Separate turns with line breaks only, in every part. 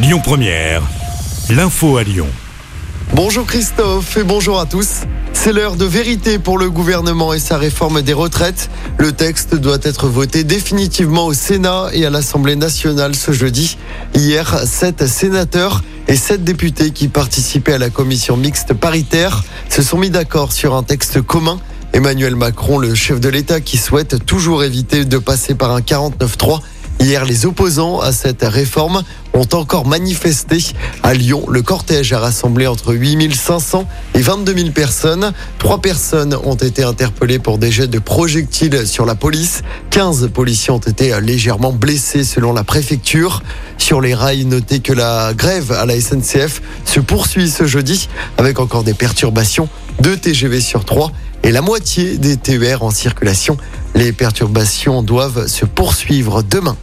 Lyon Première, l'info à Lyon.
Bonjour Christophe et bonjour à tous. C'est l'heure de vérité pour le gouvernement et sa réforme des retraites. Le texte doit être voté définitivement au Sénat et à l'Assemblée nationale ce jeudi. Hier, sept sénateurs et sept députés qui participaient à la commission mixte paritaire se sont mis d'accord sur un texte commun. Emmanuel Macron, le chef de l'État qui souhaite toujours éviter de passer par un 49-3 Hier, les opposants à cette réforme ont encore manifesté. À Lyon, le cortège a rassemblé entre 8500 et 22 000 personnes. Trois personnes ont été interpellées pour des jets de projectiles sur la police. 15 policiers ont été légèrement blessés selon la préfecture. Sur les rails, notez que la grève à la SNCF se poursuit ce jeudi avec encore des perturbations. Deux TGV sur trois et la moitié des TER en circulation. Les perturbations doivent se poursuivre demain.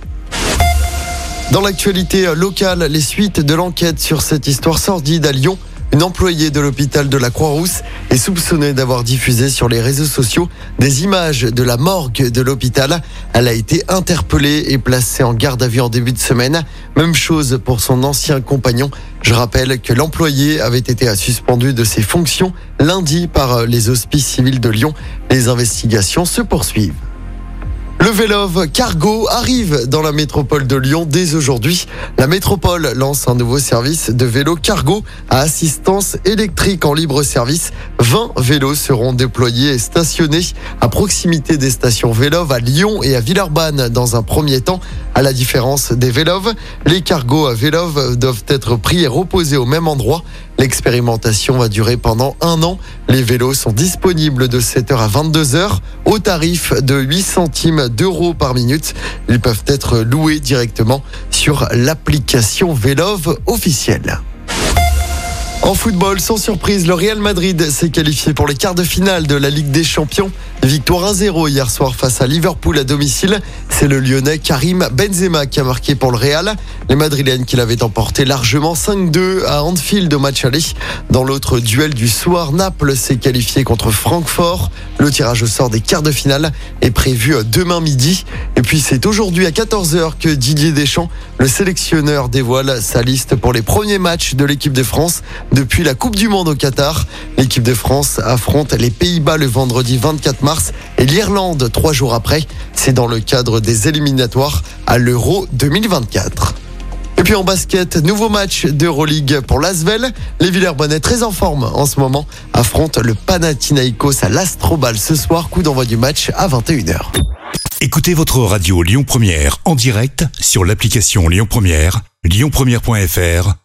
Dans l'actualité locale, les suites de l'enquête sur cette histoire sordide à Lyon. Une employée de l'hôpital de la Croix-Rousse est soupçonnée d'avoir diffusé sur les réseaux sociaux des images de la morgue de l'hôpital. Elle a été interpellée et placée en garde à vue en début de semaine. Même chose pour son ancien compagnon. Je rappelle que l'employé avait été suspendu de ses fonctions lundi par les hospices civils de Lyon. Les investigations se poursuivent. Le Vélove Cargo arrive dans la métropole de Lyon dès aujourd'hui. La métropole lance un nouveau service de vélo cargo à assistance électrique en libre service. 20 vélos seront déployés et stationnés à proximité des stations Vélove à Lyon et à Villeurbanne dans un premier temps. À la différence des Vélove, les cargos à Vélove doivent être pris et reposés au même endroit. L'expérimentation va durer pendant un an. Les vélos sont disponibles de 7h à 22h au tarif de 8 centimes d'euros par minute. Ils peuvent être loués directement sur l'application Vélove officielle. En football, sans surprise, le Real Madrid s'est qualifié pour les quarts de finale de la Ligue des Champions. Victoire 1-0 hier soir face à Liverpool à domicile. C'est le Lyonnais Karim Benzema qui a marqué pour le Real. Les Madrilènes qui l'avaient emporté largement 5-2 à Anfield au match aller. Dans l'autre duel du soir, Naples s'est qualifié contre Francfort. Le tirage au sort des quarts de finale est prévu demain midi. Et puis c'est aujourd'hui à 14h que Didier Deschamps, le sélectionneur, dévoile sa liste pour les premiers matchs de l'équipe de France depuis la Coupe du Monde au Qatar. L'équipe de France affronte les Pays-Bas le vendredi 24 mars et l'Irlande trois jours après. C'est dans le cadre des éliminatoires à l'Euro 2024. Et puis en basket, nouveau match d'Euroleague pour l'Asvel. Les Villers-Bonnet, très en forme en ce moment, affrontent le Panathinaikos à l'Astrobal ce soir. Coup d'envoi du match à 21h.
Écoutez votre radio Lyon Première en direct sur l'application Lyon Première, lyonpremière.fr